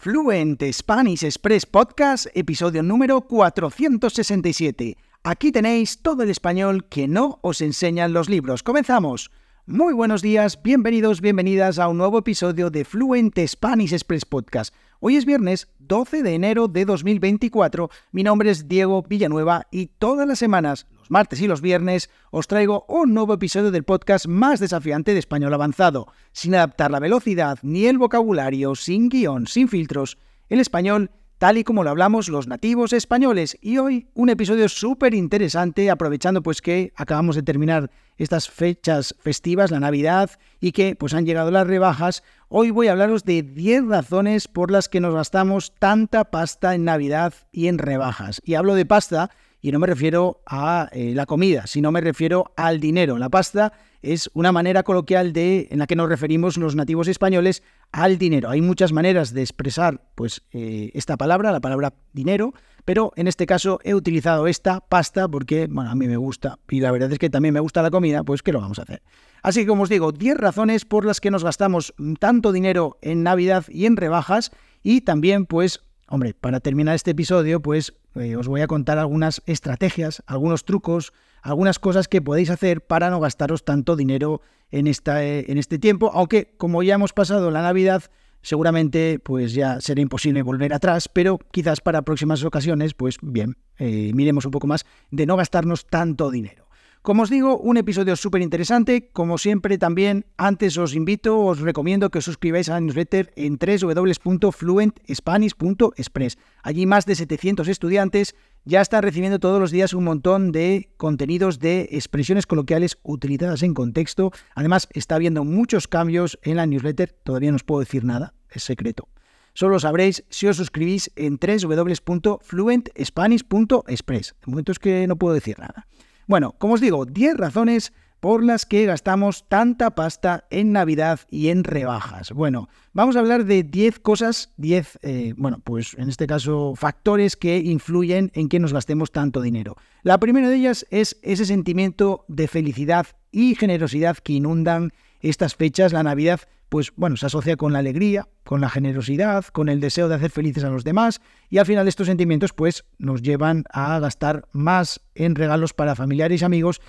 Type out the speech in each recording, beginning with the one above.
Fluent Spanish Express Podcast, episodio número 467. Aquí tenéis todo el español que no os enseñan los libros. Comenzamos. Muy buenos días, bienvenidos, bienvenidas a un nuevo episodio de Fluent Spanish Express Podcast. Hoy es viernes 12 de enero de 2024. Mi nombre es Diego Villanueva y todas las semanas, martes y los viernes, os traigo un nuevo episodio del podcast más desafiante de español avanzado, sin adaptar la velocidad ni el vocabulario, sin guion, sin filtros. El español tal y como lo hablamos los nativos españoles. Y hoy un episodio súper interesante, aprovechando pues que acabamos de terminar estas fechas festivas, la Navidad, y que pues han llegado las rebajas. Hoy voy a hablaros de 10 razones por las que nos gastamos tanta pasta en Navidad y en rebajas. Y hablo de pasta y no me refiero a eh, la comida, sino me refiero al dinero. La pasta es una manera coloquial de en la que nos referimos los nativos españoles al dinero. Hay muchas maneras de expresar pues eh, esta palabra, la palabra dinero, pero en este caso he utilizado esta pasta porque bueno, a mí me gusta y la verdad es que también me gusta la comida, pues ¿qué lo vamos a hacer? Así que como os digo, 10 razones por las que nos gastamos tanto dinero en Navidad y en rebajas y también pues Hombre, para terminar este episodio, pues eh, os voy a contar algunas estrategias, algunos trucos, algunas cosas que podéis hacer para no gastaros tanto dinero en, esta, eh, en este tiempo, aunque como ya hemos pasado la Navidad, seguramente pues ya será imposible volver atrás, pero quizás para próximas ocasiones, pues bien, eh, miremos un poco más de no gastarnos tanto dinero. Como os digo, un episodio súper interesante. Como siempre, también antes os invito, os recomiendo que os suscribáis a la newsletter en www.fluentspanish.express. Allí más de 700 estudiantes ya están recibiendo todos los días un montón de contenidos de expresiones coloquiales utilizadas en contexto. Además, está habiendo muchos cambios en la newsletter. Todavía no os puedo decir nada, es secreto. Solo lo sabréis si os suscribís en www.fluentspanish.express. De momento es que no puedo decir nada. Bueno, como os digo, 10 razones por las que gastamos tanta pasta en Navidad y en rebajas. Bueno, vamos a hablar de 10 cosas, 10, eh, bueno, pues en este caso factores que influyen en que nos gastemos tanto dinero. La primera de ellas es ese sentimiento de felicidad y generosidad que inundan estas fechas, la Navidad, pues bueno, se asocia con la alegría, con la generosidad, con el deseo de hacer felices a los demás y al final estos sentimientos pues nos llevan a gastar más en regalos para familiares y amigos,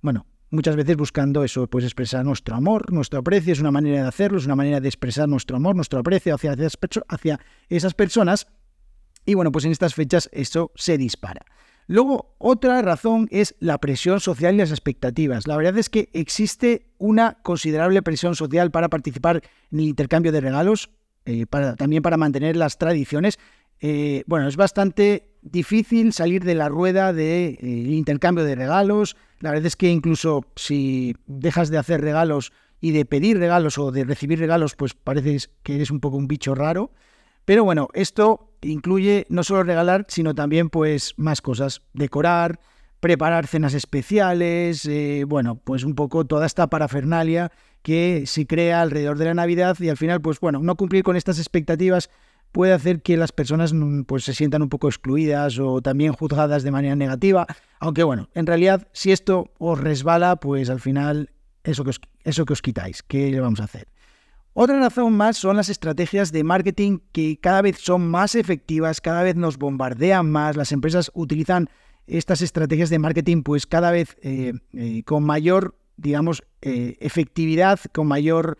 bueno, muchas veces buscando eso, pues expresar nuestro amor, nuestro aprecio, es una manera de hacerlo, es una manera de expresar nuestro amor, nuestro aprecio hacia, hacia esas personas y bueno, pues en estas fechas eso se dispara. Luego, otra razón es la presión social y las expectativas. La verdad es que existe una considerable presión social para participar en el intercambio de regalos, eh, también para mantener las tradiciones. Eh, bueno, es bastante difícil salir de la rueda del de, eh, intercambio de regalos. La verdad es que incluso si dejas de hacer regalos y de pedir regalos o de recibir regalos, pues parece que eres un poco un bicho raro. Pero bueno, esto incluye no solo regalar, sino también pues más cosas, decorar, preparar cenas especiales, eh, bueno, pues un poco toda esta parafernalia que se crea alrededor de la Navidad y al final pues bueno, no cumplir con estas expectativas puede hacer que las personas mm, pues se sientan un poco excluidas o también juzgadas de manera negativa, aunque bueno, en realidad si esto os resbala, pues al final eso que os, eso que os quitáis, ¿qué le vamos a hacer? Otra razón más son las estrategias de marketing que cada vez son más efectivas, cada vez nos bombardean más, las empresas utilizan estas estrategias de marketing pues cada vez eh, eh, con mayor, digamos, eh, efectividad, con mayor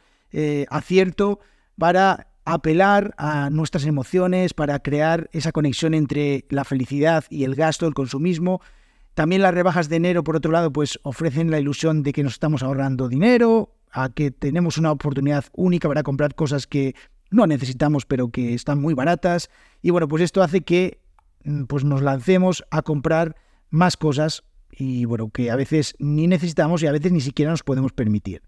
acierto para apelar a nuestras emociones, para crear esa conexión entre la felicidad y el gasto, el consumismo. También las rebajas de enero, por otro lado, pues ofrecen la ilusión de que nos estamos ahorrando dinero, a que tenemos una oportunidad única para comprar cosas que no necesitamos pero que están muy baratas y bueno pues esto hace que mm, pues nos lancemos a comprar más cosas y bueno que a veces ni necesitamos y a veces ni siquiera nos podemos permitir.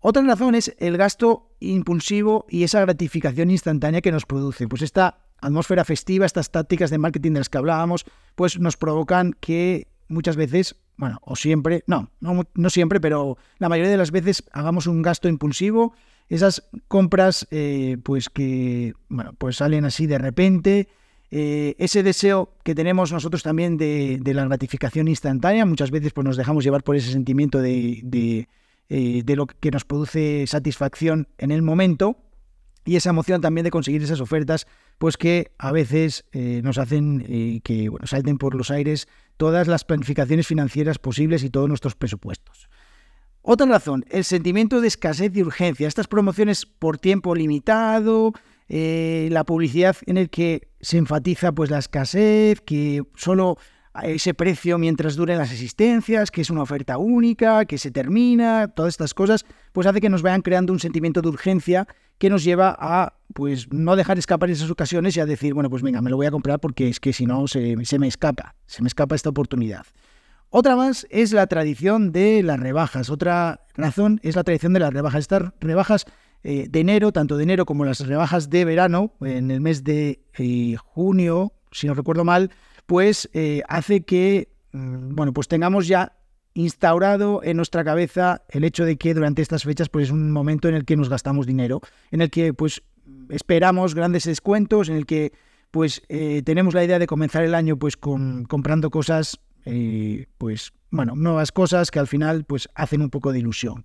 Otra razón es el gasto impulsivo y esa gratificación instantánea que nos produce. Pues esta atmósfera festiva, estas tácticas de marketing de las que hablábamos, pues nos provocan que muchas veces bueno, o siempre, no, no, siempre, pero la mayoría de las veces hagamos un gasto impulsivo, esas compras eh, pues que, bueno, pues salen así de repente, eh, ese deseo que tenemos nosotros también de, la gratificación instantánea, muchas veces pues nos dejamos llevar por ese sentimiento de, de, eh, de lo que nos produce satisfacción en el momento, y esa emoción también de conseguir esas ofertas, pues que a veces eh, nos hacen eh, que bueno, salten por los aires todas las planificaciones financieras posibles y todos nuestros presupuestos. Otra razón, el sentimiento de escasez y urgencia. Estas promociones por tiempo limitado, eh, la publicidad en el que se enfatiza pues la escasez, que solo ese precio mientras duren las existencias, que es una oferta única, que se termina, todas estas cosas, pues hace que nos vayan creando un sentimiento de urgencia que nos lleva a pues no dejar escapar esas ocasiones y a decir, bueno, pues venga, me lo voy a comprar porque es que si no se, me escapa, se me escapa esta oportunidad. Otra más es la tradición de las rebajas. Otra razón es la tradición de las rebajas. Estas rebajas eh, de enero, tanto de enero como las rebajas de verano, en el mes de eh, junio, si no recuerdo mal, pues eh, hace que, mm, bueno, pues tengamos ya instaurado en nuestra cabeza el hecho de que durante estas fechas pues es un momento en el que nos gastamos dinero, en el que pues esperamos grandes descuentos, en el que pues eh, tenemos la idea de comenzar el año pues con, comprando cosas, eh, pues bueno, nuevas cosas que al final pues hacen un poco de ilusión.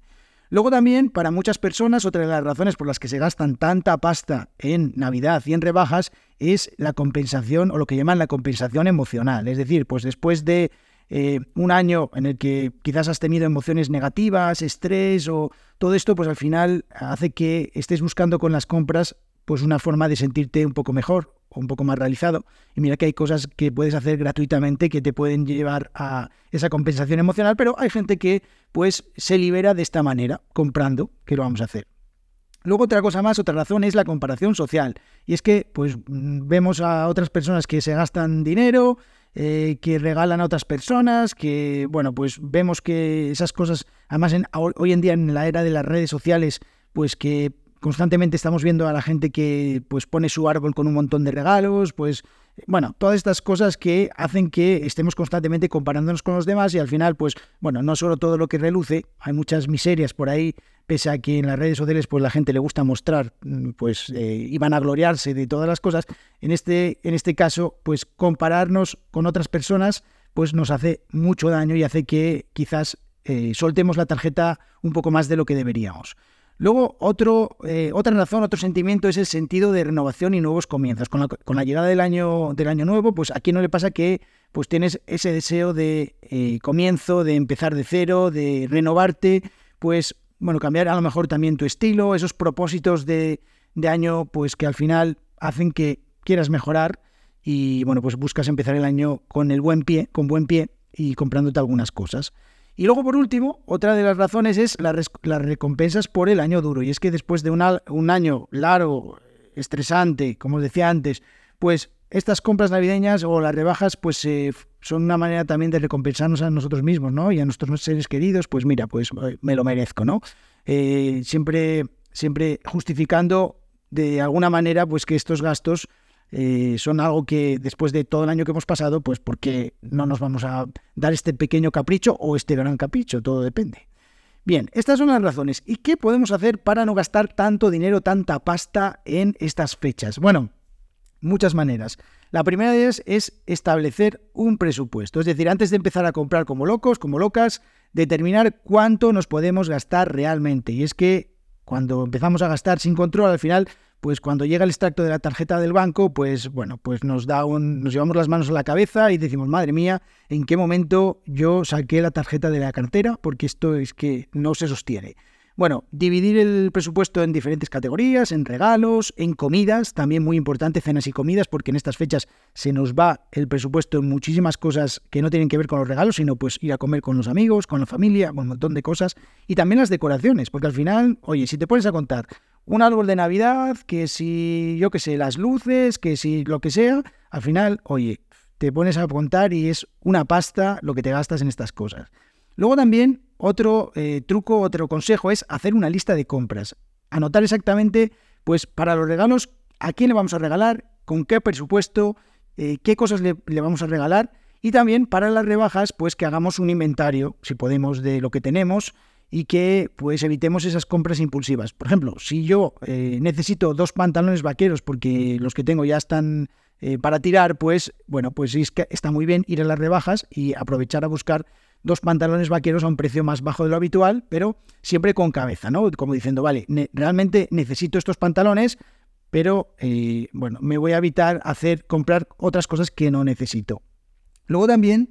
Luego también, para muchas personas, otra de las razones por las que se gastan tanta pasta en Navidad y en rebajas es la compensación o lo que llaman la compensación emocional. Es decir, pues después de eh, un año en el que quizás has tenido emociones negativas, estrés o todo esto, pues al final hace que estés buscando con las compras pues una forma de sentirte un poco mejor o un poco más realizado. Y mira que hay cosas que puedes hacer gratuitamente que te pueden llevar a esa compensación emocional, pero hay gente que pues se libera de esta manera, comprando, que lo vamos a hacer. Luego otra cosa más, otra razón es la comparación social. Y es que pues vemos a otras personas que se gastan dinero, eh, que regalan a otras personas, que, bueno, pues vemos que esas cosas, además en, hoy en día en la era de las redes sociales, pues que constantemente estamos viendo a la gente que pues pone su árbol con un montón de regalos, pues bueno, todas estas cosas que hacen que estemos constantemente comparándonos con los demás y al final, pues bueno, no solo todo lo que reluce, hay muchas miserias por ahí pese a que en las redes sociales pues la gente le gusta mostrar, mm, pues eh, y van a gloriarse de todas las cosas, en este, en este caso, pues compararnos con otras personas pues nos hace mucho daño y hace que quizás eh, soltemos la tarjeta un poco más de lo que deberíamos. Luego, otro, eh, otra razón, otro sentimiento es el sentido de renovación y nuevos comienzos. Con la, llegada del año, del año nuevo, pues aquí no le pasa que pues tienes ese deseo de comienzo, de empezar de cero, de renovarte, pues bueno, cambiar a lo mejor también tu estilo, esos propósitos de, año, pues que al final hacen que quieras mejorar y bueno, pues buscas empezar el año con el buen pie, con buen pie y comprándote algunas cosas. Y luego, por último, otra de las razones es las recompensas por el año duro. Y es que después de un año largo, estresante, como os decía antes, pues estas compras navideñas o las rebajas, pues eh, son una manera también de recompensarnos a nosotros mismos, ¿no? Y a nuestros seres queridos, pues mira, pues eh, me lo merezco, ¿no? Eh, siempre, siempre justificando de alguna manera, pues que estos gastos son algo que después de todo el año que hemos pasado, pues porque no nos vamos a dar este pequeño capricho o este gran capricho, todo depende. Bien, estas son las razones. ¿Y qué podemos hacer para no gastar tanto dinero, tanta pasta en estas fechas? Bueno, muchas maneras. La primera de ellas es establecer un presupuesto, es decir, antes de empezar a comprar como locos, como locas, determinar cuánto nos podemos gastar realmente. Y es que cuando empezamos a gastar sin control, al final, pues cuando llega el extracto de la tarjeta del banco, pues bueno, pues nos da un, nos llevamos las manos a la cabeza y decimos, madre mía, ¿en qué momento yo saqué la tarjeta de la cartera? Porque esto es que no se sostiene. Bueno, dividir el presupuesto en diferentes categorías, en regalos, en comidas, también muy importante, cenas y comidas, porque en estas fechas se nos va el presupuesto en muchísimas cosas que no tienen que ver con los regalos, sino pues ir a comer con los amigos, con la familia, un montón de cosas. Y también las decoraciones, porque al final, oye, si te pones a contar un árbol de Navidad, que si, yo qué sé, las luces, que si lo que sea, al final, oye, te pones a contar y es una pasta lo que te gastas en estas cosas. Luego también otro eh, truco, otro consejo es hacer una lista de compras. Anotar exactamente, pues para los regalos, a quién le vamos a regalar, con qué presupuesto, eh, qué cosas le, le, vamos a regalar. Y también para las rebajas, pues que hagamos un inventario, si podemos, de lo que tenemos y que pues evitemos esas compras impulsivas. Por ejemplo, si yo eh, necesito dos pantalones vaqueros porque los que tengo ya están para tirar, pues bueno, pues es que está muy bien ir a las rebajas y aprovechar a buscar dos pantalones vaqueros a un precio más bajo de lo habitual, pero siempre con cabeza, ¿no? Como diciendo, vale, realmente necesito estos pantalones pero eh, bueno, me voy a evitar hacer comprar otras cosas que no necesito. Luego también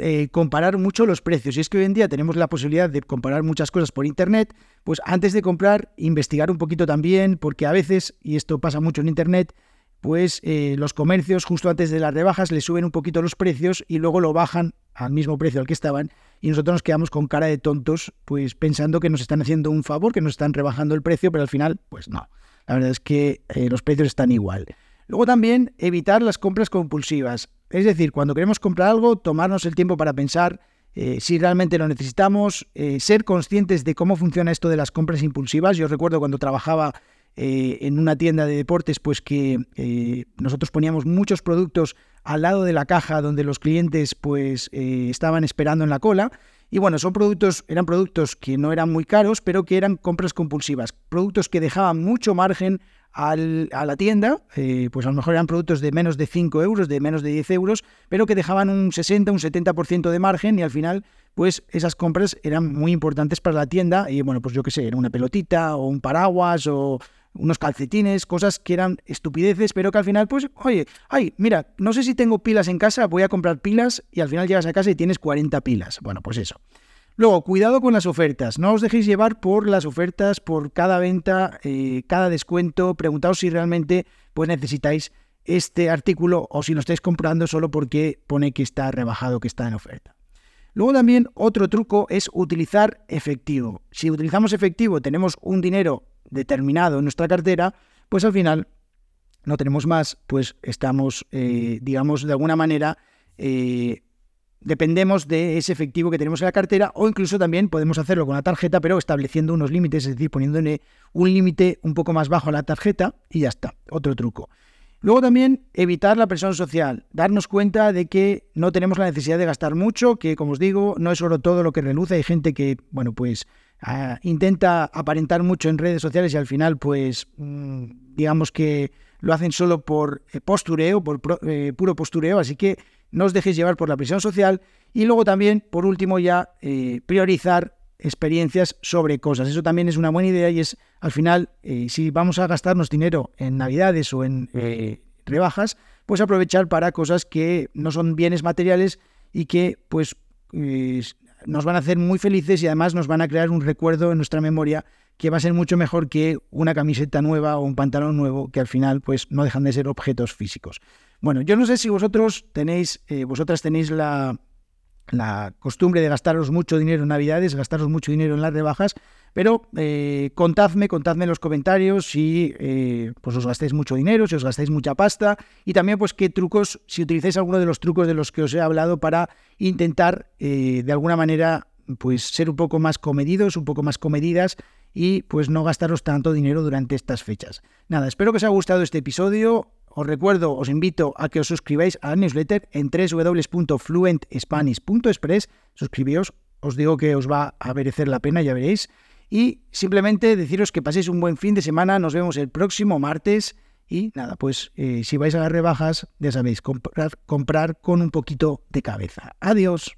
eh, comparar mucho los precios. Y es que hoy en día tenemos la posibilidad de comparar muchas cosas por Internet, pues antes de comprar, investigar un poquito también, porque a veces, y esto pasa mucho en Internet, pues eh, los comercios justo antes de las rebajas le suben un poquito los precios y luego lo bajan al mismo precio al que estaban y nosotros nos quedamos con cara de tontos pues pensando que nos están haciendo un favor, que nos están rebajando el precio, pero al final pues no. La verdad es que eh, los precios están igual. Luego también evitar las compras compulsivas. Es decir, cuando queremos comprar algo, tomarnos el tiempo para pensar eh, si realmente lo necesitamos, ser conscientes de cómo funciona esto de las compras impulsivas. Yo recuerdo cuando trabajaba eh, en una tienda de deportes, pues que eh, nosotros poníamos muchos productos al lado de la caja donde los clientes pues eh, estaban esperando en la cola. Y bueno, son productos, eran productos que no eran muy caros, pero que eran compras compulsivas, productos que dejaban mucho margen a la tienda, pues a lo mejor eran productos de menos de 5 euros, de menos de 10 euros, pero que dejaban un 60, un 70% de margen y al final, pues esas compras eran muy importantes para la tienda y bueno, pues yo qué sé, era una pelotita o un paraguas o, unos calcetines, cosas que eran estupideces, pero que al final, pues, oye, ay, mira, no sé si tengo pilas en casa, voy a comprar pilas y al final llegas a casa y tienes 40 pilas. Bueno, pues eso. Luego, cuidado con las ofertas. No os dejéis llevar por las ofertas, por cada venta, eh, cada descuento. Preguntaos si realmente pues, necesitáis este artículo o si lo estáis comprando solo porque pone que está rebajado, que está en oferta. Luego también otro truco es utilizar efectivo. Si utilizamos efectivo, tenemos un dinero determinado en nuestra cartera, pues al final no tenemos más, pues estamos, eh, digamos, de alguna manera, eh, dependemos de ese efectivo que tenemos en la cartera o incluso también podemos hacerlo con la tarjeta, pero estableciendo unos límites, es decir, poniéndole un límite un poco más bajo a la tarjeta y ya está, otro truco. Luego también evitar la presión social, darnos cuenta de que no tenemos la necesidad de gastar mucho, que como os digo, no es solo todo lo que reluce, hay gente que, bueno, pues Ah, intenta aparentar mucho en redes sociales y al final, pues, mm, digamos que lo hacen solo por eh, postureo, por eh, puro postureo, así que no os dejéis llevar por la presión social y luego también, por último, ya eh, priorizar experiencias sobre cosas. Eso también es una buena idea y es, al final, si vamos a gastarnos dinero en navidades o en rebajas, pues aprovechar para cosas que no son bienes materiales y que, pues, nos van a hacer muy felices y además nos van a crear un recuerdo en nuestra memoria que va a ser mucho mejor que una camiseta nueva o un pantalón nuevo, que al final pues no dejan de ser objetos físicos. Bueno, yo no sé si vosotros tenéis, eh, vosotras tenéis la, la costumbre de gastaros mucho dinero en Navidades, gastaros mucho dinero en las rebajas, pero eh, contadme, contadme en los comentarios si eh, pues os gastáis mucho dinero, si os gastáis mucha pasta y también pues qué trucos, si utilizáis alguno de los trucos de los que os he hablado para intentar eh, de alguna manera pues ser un poco más comedidos, un poco más comedidas y pues no gastaros tanto dinero durante estas fechas. Nada, espero que os haya gustado este episodio. Os recuerdo, os invito a que os suscribáis a la newsletter en www.fluentspanish.express. Suscribíos, os digo que os va a merecer la pena, ya veréis. Y simplemente deciros que paséis un buen fin de semana. Nos vemos el próximo martes. Y nada, pues eh, si vais a las rebajas, ya sabéis, comprar, comprar con un poquito de cabeza. Adiós.